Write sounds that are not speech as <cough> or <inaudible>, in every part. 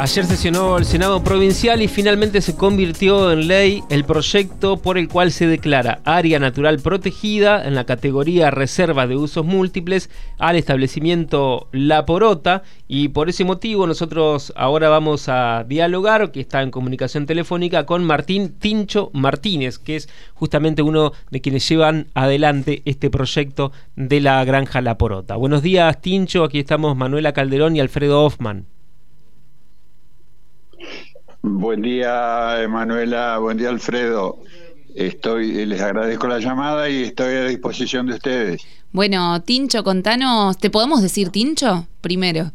Ayer sesionó el Senado Provincial y finalmente se convirtió en ley el proyecto por el cual se declara área natural protegida en la categoría reserva de usos múltiples al establecimiento La Porota y por ese motivo nosotros ahora vamos a dialogar, que está en comunicación telefónica, con Martín Tincho Martínez, que es justamente uno de quienes llevan adelante este proyecto de la granja La Porota. Buenos días Tincho, aquí estamos Manuela Calderón y Alfredo Hoffman. Buen día, Emanuela. Buen día, Alfredo. Estoy, les agradezco la llamada y estoy a disposición de ustedes. Bueno, Tincho, contanos, ¿te podemos decir Tincho primero?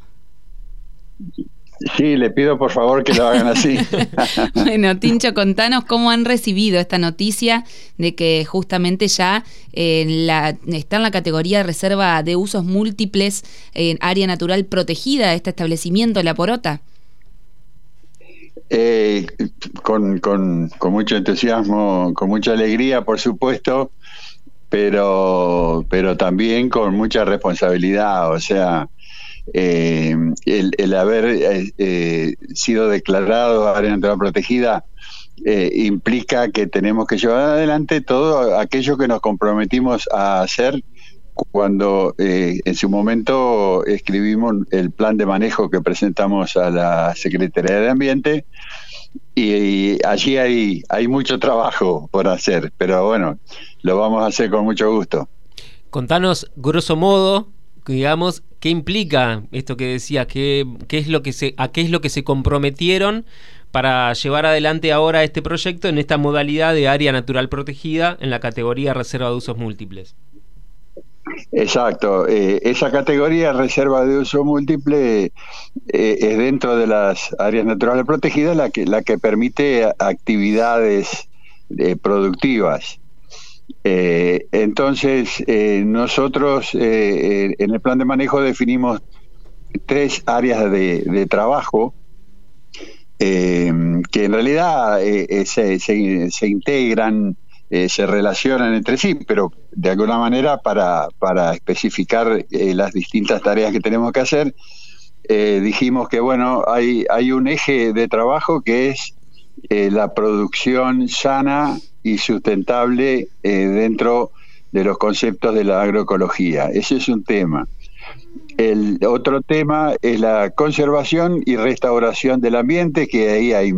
Sí, le pido por favor que lo hagan así. <laughs> bueno, Tincho, contanos cómo han recibido esta noticia de que justamente ya la, está en la categoría de reserva de usos múltiples en área natural protegida este establecimiento, La Porota. Eh, con, con, mucho entusiasmo, con mucha alegría, por supuesto, pero, pero también con mucha responsabilidad. O sea, eh, el, haber eh, sido declarado área natural protegida implica que tenemos que llevar adelante todo aquello que nos comprometimos a hacer cuando eh, en su momento escribimos el plan de manejo que presentamos a la Secretaría de Ambiente y, allí hay, mucho trabajo por hacer, pero bueno, lo vamos a hacer con mucho gusto. Contanos, grosso modo, digamos, qué implica esto que decías, qué es lo que se, a qué es lo que se comprometieron para llevar adelante ahora este proyecto en esta modalidad de área natural protegida en la categoría reserva de usos múltiples. Exacto, eh, esa categoría reserva de uso múltiple eh, es dentro de las áreas naturales protegidas la que, la que permite actividades eh, productivas. entonces, nosotros en el plan de manejo definimos tres áreas de, trabajo que en realidad se, se integran eh, se relacionan entre sí, pero de alguna manera para, para especificar eh, las distintas tareas que tenemos que hacer, eh, dijimos que bueno, hay, hay un eje de trabajo que es la producción sana y sustentable dentro de los conceptos de la agroecología. Ese es un tema. El otro tema es la conservación y restauración del ambiente, que ahí hay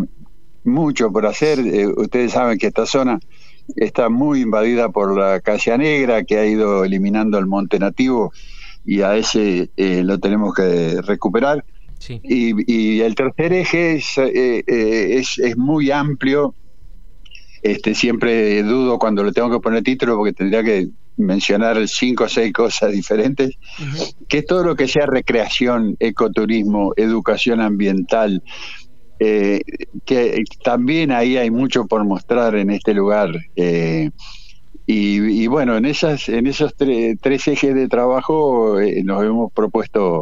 mucho por hacer. ustedes saben que esta zona está muy invadida por la casia negra que ha ido eliminando el monte nativo y a ese eh, lo tenemos que recuperar. Y, el tercer eje eh, eh, es, es, muy amplio. Este, siempre dudo cuando le tengo que poner título porque tendría que mencionar cinco o seis cosas diferentes, que es todo lo que sea recreación, ecoturismo, educación ambiental, eh, que también ahí hay mucho por mostrar en este lugar. Eh, y, bueno, en esas, en esos tres ejes de trabajo eh, nos hemos propuesto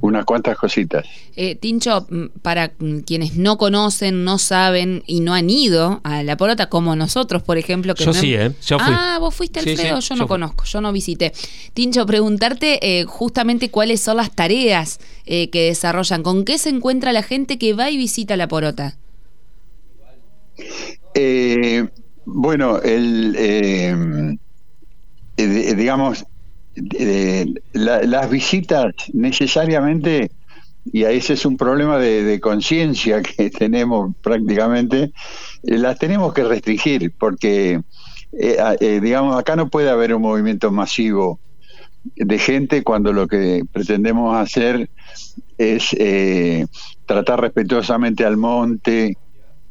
unas cuantas cositas. Eh, Tincho, mm, para quienes no conocen, no saben y no han ido a La Porota, como nosotros, por ejemplo. Que yo sí, ¿eh? Yo fui. Ah, vos fuiste, Alfredo, yo no conozco, yo no visité. Tincho, preguntarte eh, justamente cuáles son las tareas eh, que desarrollan, con qué se encuentra la gente que va y visita La Porota. bueno, el, digamos, las visitas necesariamente, y a ese es un problema de, conciencia <laughs> que tenemos prácticamente, eh, las tenemos que restringir porque, eh, eh, digamos, acá no puede haber un movimiento masivo de gente cuando lo que pretendemos hacer es tratar respetuosamente al monte,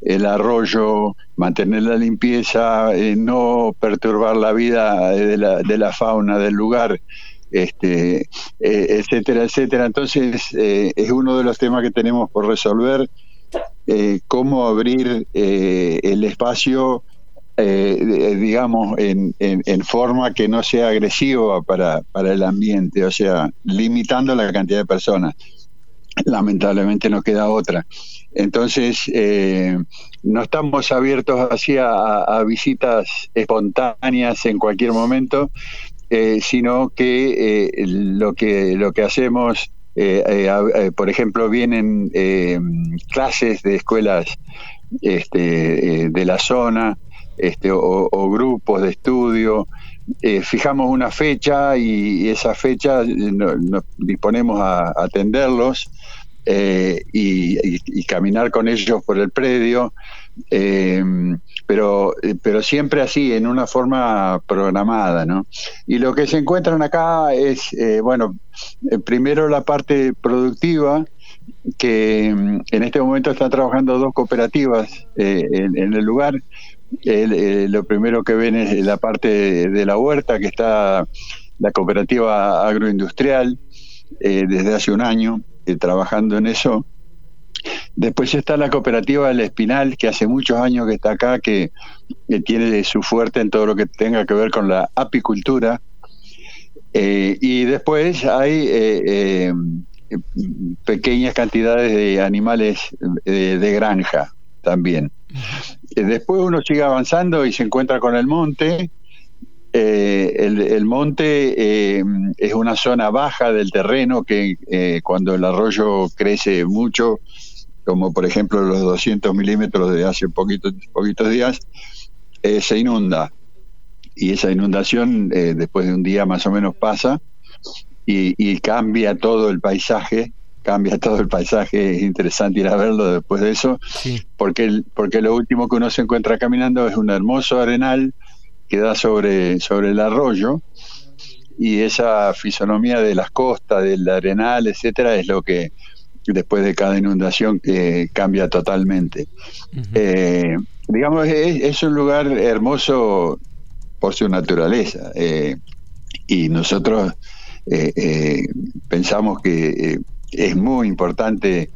el arroyo, mantener la limpieza, eh, no perturbar la vida de la, de la fauna del lugar, este, eh, etcétera, etcétera. Entonces, eh, es uno de los temas que tenemos por resolver, cómo abrir el espacio, digamos, en, en, forma que no sea agresiva para, para el ambiente, o sea, limitando la cantidad de personas. <laughs> Lamentablemente no queda otra. Entonces, eh, no estamos abiertos así a, visitas espontáneas en cualquier momento, eh, sino que, eh, lo que lo que hacemos por ejemplo, vienen clases de escuelas este, de la zona este, o, grupos de estudio. Fijamos una fecha y esa fecha nos disponemos a atenderlos eh, y, caminar con ellos por el predio, eh, pero, pero siempre así, en una forma programada. ¿no? Y lo que se encuentran acá es, eh, bueno, primero la parte productiva, que mm, en este momento están trabajando dos cooperativas en, el lugar. Lo primero que ven es la parte de la huerta, que está la cooperativa agroindustrial desde hace un año eh, trabajando en eso. Después está la cooperativa del Espinal, que hace muchos años que está acá, que, tiene su fuerte en todo lo que tenga que ver con la apicultura. Eh, y después hay eh, pequeñas cantidades de animales de granja también. después uno sigue avanzando y se encuentra con el monte, eh, el, monte eh, es una zona baja del terreno que eh, cuando el arroyo crece mucho, como por ejemplo los 200 milímetros de hace poquitos, poquitos días, se inunda. Y esa inundación después de un día más o menos pasa y, cambia todo el paisaje cambia <laughs> todo el paisaje, es interesante ir a verlo después de eso, porque, porque lo último que uno se encuentra caminando es un hermoso arenal que da sobre, sobre el arroyo y esa fisonomía de las costas, del arenal, etcétera, es lo que después de cada inundación cambia totalmente. Eh, digamos, es, un lugar hermoso por su naturaleza eh, y nosotros eh, pensamos que es muy importante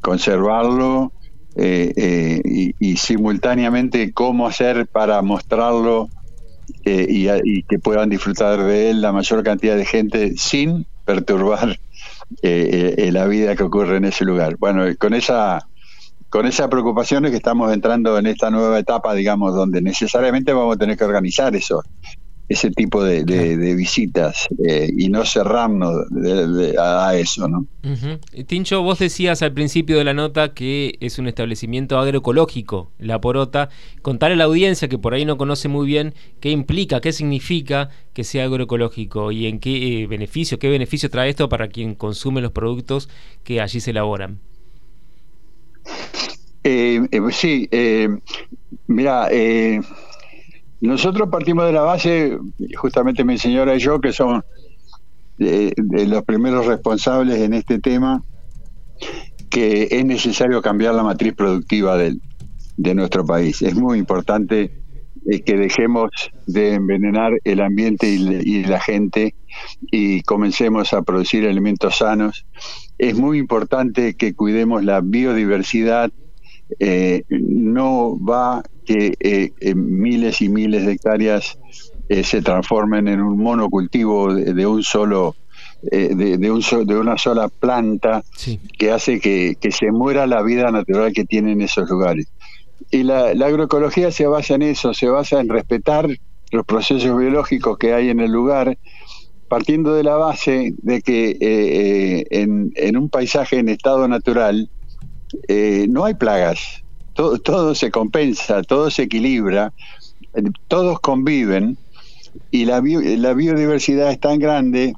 conservarlo eh, eh, y, simultáneamente cómo hacer para mostrarlo eh, y, que puedan disfrutar de él la mayor cantidad de gente sin perturbar la vida que ocurre en ese lugar. Bueno, con esa con esa preocupación es que estamos entrando en esta nueva etapa, digamos, donde necesariamente vamos a tener que organizar eso, ese tipo de, visitas eh, y no cerrarnos a eso, ¿no? Tincho, vos decías al principio de la nota que es un establecimiento agroecológico, La Porota. Contar a la audiencia que por ahí no conoce muy bien qué implica, qué significa que sea agroecológico y en qué eh, beneficio, qué beneficio trae esto para quien consume los productos que allí se elaboran. Eh, sí, mira, nosotros partimos de la base, justamente mi señora y yo, que somos de, los primeros responsables en este tema, que es necesario cambiar la matriz productiva de, nuestro país. Es muy importante eh, que dejemos de envenenar el ambiente y, la gente y comencemos a producir alimentos sanos. Es muy importante que cuidemos la biodiversidad. Eh, no va que eh, miles y miles de hectáreas eh, se transformen en un monocultivo de, un solo eh, de, un de una sola planta que hace que, se muera la vida natural que tienen esos lugares. Y la, agroecología se basa en eso, se basa en respetar los procesos biológicos que hay en el lugar, partiendo de la base de que en, en, un paisaje en estado natural no hay plagas, todo, se compensa, todo se equilibra, eh, todos conviven y la, la biodiversidad es tan grande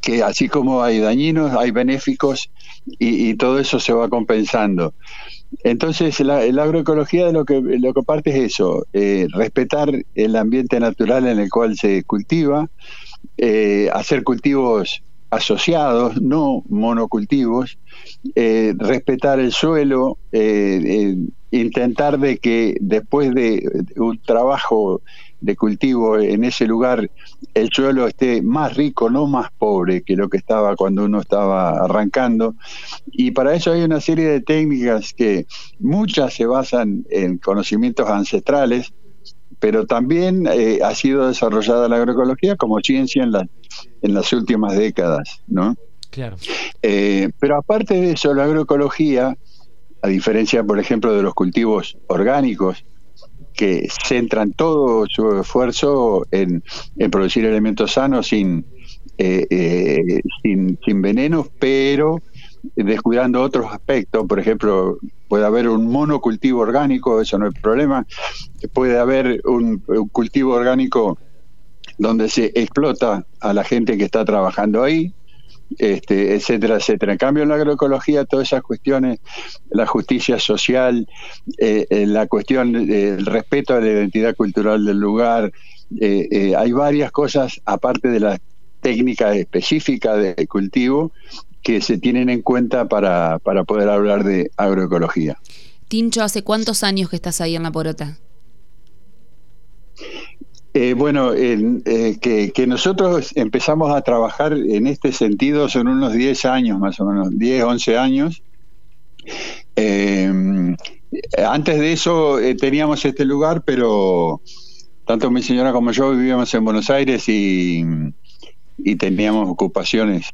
que así como hay dañinos, hay benéficos y, todo eso se va compensando. Entonces, la, agroecología de lo que, lo que parte es eso, eh, respetar el ambiente natural en el cual se cultiva, eh, hacer cultivos asociados, no monocultivos, eh, respetar el suelo, eh, eh, intentar de que después de un trabajo de cultivo en ese lugar el suelo esté más rico, no más pobre que lo que estaba cuando uno estaba arrancando. Y para eso hay una serie de técnicas que muchas se basan en conocimientos ancestrales, pero también ha sido desarrollada la agroecología como ciencia en, la, en las últimas décadas, ¿no? Claro. Eh, pero aparte de eso, la agroecología, a diferencia, por ejemplo, de los cultivos orgánicos, que centran todo su esfuerzo en, producir elementos sanos sin, sin, sin venenos, pero descuidando otros aspectos, por ejemplo, puede haber un monocultivo orgánico, eso no es problema, puede haber un, cultivo orgánico donde se explota a la gente que está trabajando ahí, este, etcétera, etcétera. En cambio, en la agroecología, todas esas cuestiones, la justicia social, eh, eh, la cuestión del respeto a la identidad cultural del lugar, eh, hay varias cosas, aparte de la técnica específica de cultivo, que se tienen en cuenta para, para poder hablar de agroecología. Tincho, ¿hace cuántos años que estás ahí en La Porota? Eh, bueno, eh, que, nosotros empezamos a trabajar en este sentido son unos 10 años más o menos, 10, 11 años. Eh, antes de eso teníamos este lugar, pero tanto mi señora como yo vivíamos en Buenos Aires y, y teníamos ocupaciones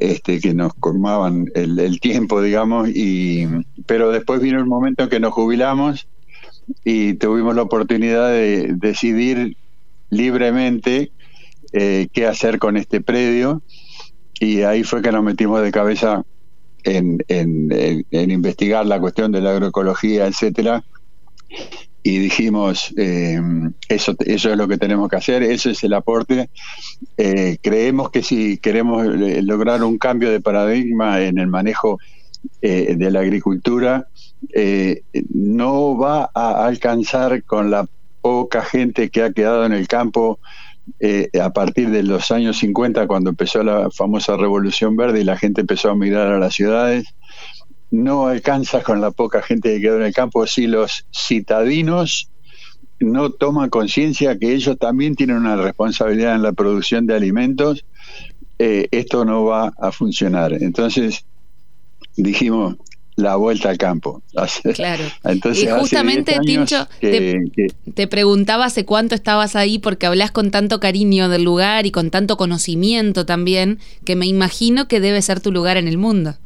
este, que nos colmaban el, tiempo, digamos, y, pero después vino el momento en que nos jubilamos y tuvimos la oportunidad de decidir libremente eh, qué hacer con este predio y ahí fue que nos metimos de cabeza en, en investigar la cuestión de la agroecología, etcétera, y dijimos, eh, eso, eso es lo que tenemos que hacer, ese es el aporte. Eh, creemos que si queremos eh, lograr un cambio de paradigma en el manejo de la agricultura, no va a alcanzar con la poca gente que ha quedado en el campo a partir de los años 50, cuando empezó la famosa Revolución Verde y la gente empezó a migrar a las ciudades no alcanza con la poca gente que quedó en el campo si los citadinos no toman conciencia que ellos también tienen una responsabilidad en la producción de alimentos, eh, esto no va a funcionar. Entonces dijimos la vuelta al campo. <laughs> Claro. Entonces, y justamente, Tincho, te, te, preguntaba hace cuánto estabas ahí porque hablas con tanto cariño del lugar y con tanto conocimiento también, que me imagino que debe ser tu lugar en el mundo.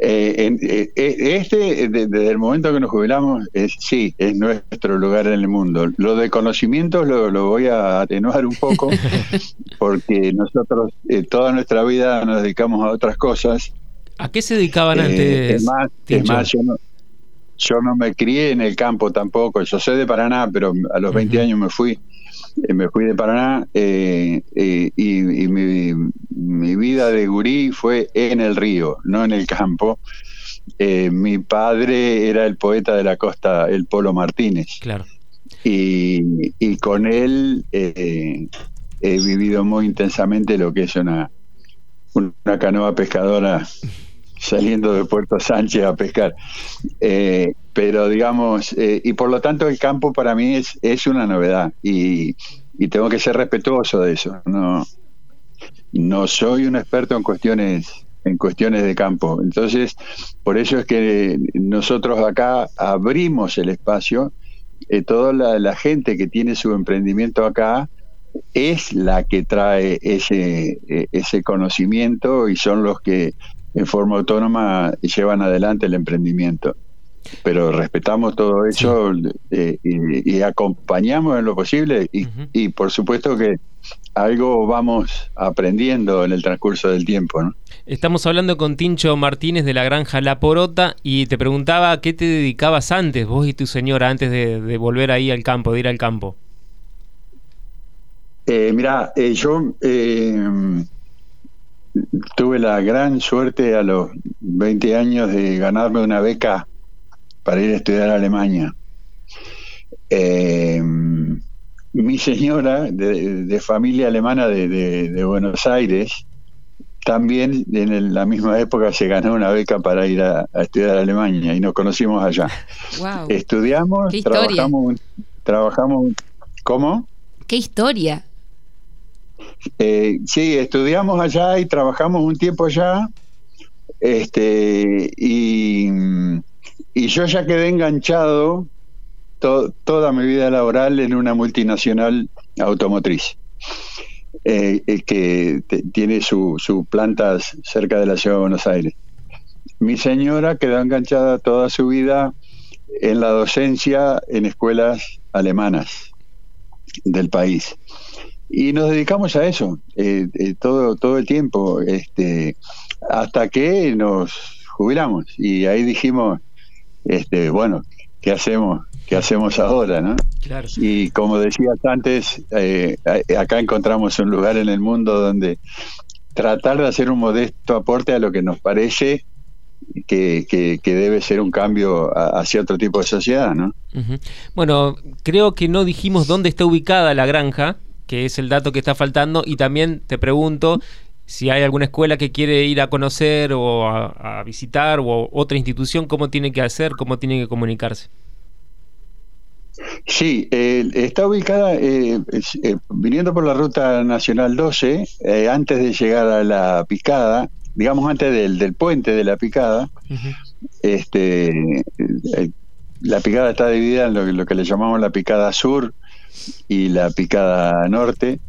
Eh, eh, eh, este, desde el momento que nos jubilamos, es, sí, es nuestro lugar en el mundo. Lo de conocimientos lo, voy a atenuar un poco, <laughs> porque nosotros toda nuestra vida nos dedicamos a otras cosas. ¿A qué se dedicaban antes? Es más, yo, no, yo no me crié en el campo tampoco. Yo soy de Paraná, pero a los 20 años me fui. Eh, me fui de Paraná eh, eh, y, mi, vida de gurí fue en el río, no en el campo. mi padre era el poeta de la costa, el Polo Martínez. Claro. Y, con él he vivido muy intensamente lo que es una, una canoa pescadora saliendo de Puerto Sánchez a pescar. Eh, pero digamos, eh, y por lo tanto el campo para mí es, es una novedad y, tengo que ser respetuoso de eso. No, no soy un experto en cuestiones en cuestiones de campo. Entonces, por eso es que nosotros acá abrimos el espacio. Eh, toda la, la, gente que tiene su emprendimiento acá es la que trae ese, ese conocimiento y son los que en forma autónoma llevan adelante el emprendimiento. Pero respetamos todo eso eh, y, acompañamos en lo posible y, por supuesto que algo vamos aprendiendo en el transcurso del tiempo. ¿no? Estamos hablando con Tincho Martínez de la granja La Porota y te preguntaba a qué te dedicabas antes, vos y tu señora, antes de, volver ahí al campo, de ir al campo. Eh, mira, eh, yo eh, tuve la gran suerte a los 20 años de ganarme una beca para ir a estudiar a Alemania. Eh, mi señora, de, familia alemana de, Buenos Aires, también en la misma época se ganó una beca para ir a, estudiar a Alemania y nos conocimos allá. Estudiamos, trabajamos, trabajamos, ¿cómo? ¿Qué historia? Eh, sí, estudiamos allá y trabajamos un tiempo allá. Este, y, yo ya quedé enganchado toda mi vida laboral en una multinacional automotriz. Eh, eh, que tiene sus su plantas cerca de la ciudad de Buenos Aires. Mi señora quedó enganchada toda su vida en la docencia en escuelas alemanas del país y nos dedicamos a eso eh, eh, todo todo el tiempo este hasta que nos jubilamos y ahí dijimos este bueno qué hacemos qué hacemos ahora no claro. y como decías antes eh, acá encontramos un lugar en el mundo donde tratar de hacer un modesto aporte a lo que nos parece que, que, debe ser un cambio hacia otro tipo de sociedad, ¿no? Bueno, creo que no dijimos dónde está ubicada la granja, que es el dato que está faltando, y también te pregunto si hay alguna escuela que quiere ir a conocer o a, visitar o otra institución, ¿cómo tiene que hacer, cómo tiene que comunicarse? Sí, está ubicada eh, eh, viniendo por la ruta nacional 12, eh, antes de llegar a la picada, digamos antes del, del puente de la picada. Este, la picada está dividida en lo, que le llamamos la picada sur y la picada norte,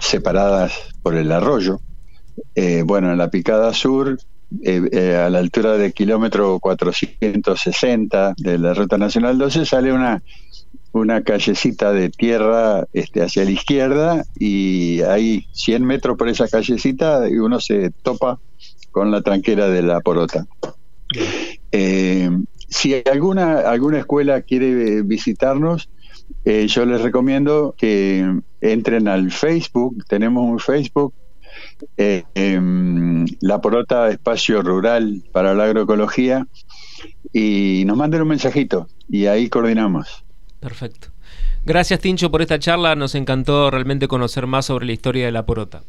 separadas por el arroyo. bueno, en la picada sur eh, eh, a la altura del kilómetro 460 de la Ruta Nacional 12 sale una, una callecita de tierra este, hacia la izquierda y hay 100 metros por esa callecita y uno se topa con la tranquera de la porota. Eh, si alguna, alguna escuela quiere visitarnos, yo les recomiendo que entren al Facebook, tenemos un Facebook eh, em, la Porota Espacio Rural para la Agroecología y nos manden un mensajito y ahí coordinamos. Perfecto. Gracias Tincho por esta charla, nos encantó realmente conocer más sobre la historia de la Porota.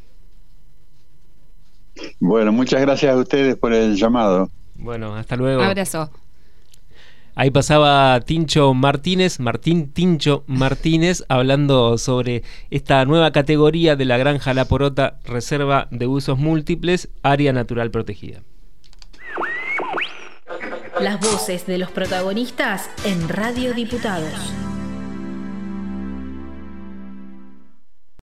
Bueno, muchas gracias a ustedes por el llamado. Bueno, hasta luego. Abrazo. Ahí pasaba Tincho Martínez, Martín Tincho Martínez, hablando sobre esta nueva categoría de la Granja La Porota, Reserva de Usos Múltiples, Área Natural Protegida. Las voces de los protagonistas en Radio Diputados.